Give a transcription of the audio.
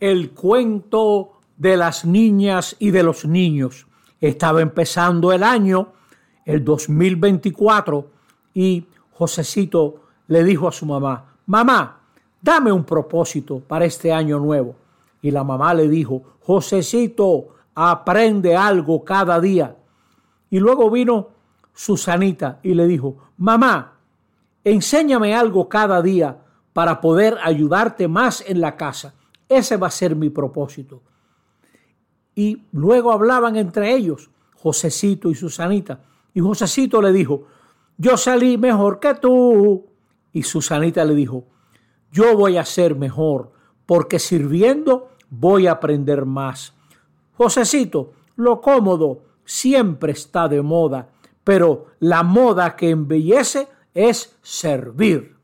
el cuento de las niñas y de los niños. Estaba empezando el año, el 2024, y Josecito le dijo a su mamá, mamá, dame un propósito para este año nuevo. Y la mamá le dijo, Josecito, aprende algo cada día. Y luego vino Susanita y le dijo, mamá, enséñame algo cada día para poder ayudarte más en la casa. Ese va a ser mi propósito. Y luego hablaban entre ellos, Josecito y Susanita. Y Josecito le dijo, yo salí mejor que tú. Y Susanita le dijo, yo voy a ser mejor, porque sirviendo voy a aprender más. Josecito, lo cómodo siempre está de moda, pero la moda que embellece es servir.